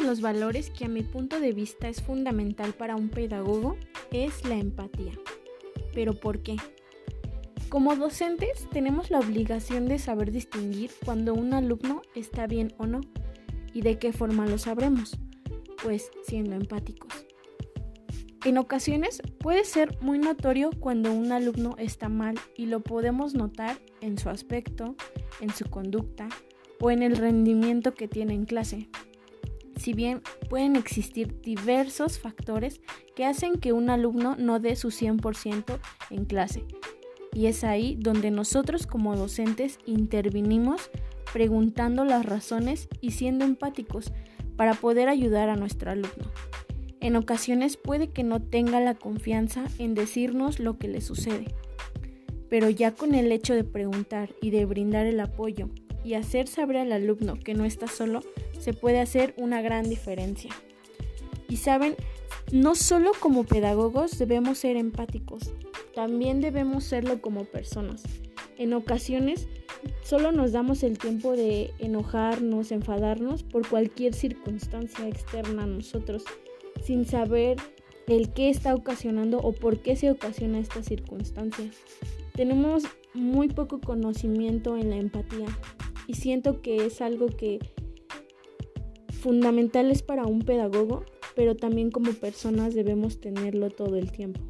los valores que a mi punto de vista es fundamental para un pedagogo es la empatía. ¿Pero por qué? Como docentes tenemos la obligación de saber distinguir cuando un alumno está bien o no. ¿Y de qué forma lo sabremos? Pues siendo empáticos. En ocasiones puede ser muy notorio cuando un alumno está mal y lo podemos notar en su aspecto, en su conducta o en el rendimiento que tiene en clase. Si bien pueden existir diversos factores que hacen que un alumno no dé su 100% en clase, y es ahí donde nosotros como docentes intervinimos preguntando las razones y siendo empáticos para poder ayudar a nuestro alumno. En ocasiones puede que no tenga la confianza en decirnos lo que le sucede, pero ya con el hecho de preguntar y de brindar el apoyo y hacer saber al alumno que no está solo, se puede hacer una gran diferencia. Y saben, no solo como pedagogos debemos ser empáticos, también debemos serlo como personas. En ocasiones solo nos damos el tiempo de enojarnos, enfadarnos por cualquier circunstancia externa a nosotros, sin saber el qué está ocasionando o por qué se ocasiona esta circunstancia. Tenemos muy poco conocimiento en la empatía y siento que es algo que fundamental es para un pedagogo, pero también como personas debemos tenerlo todo el tiempo.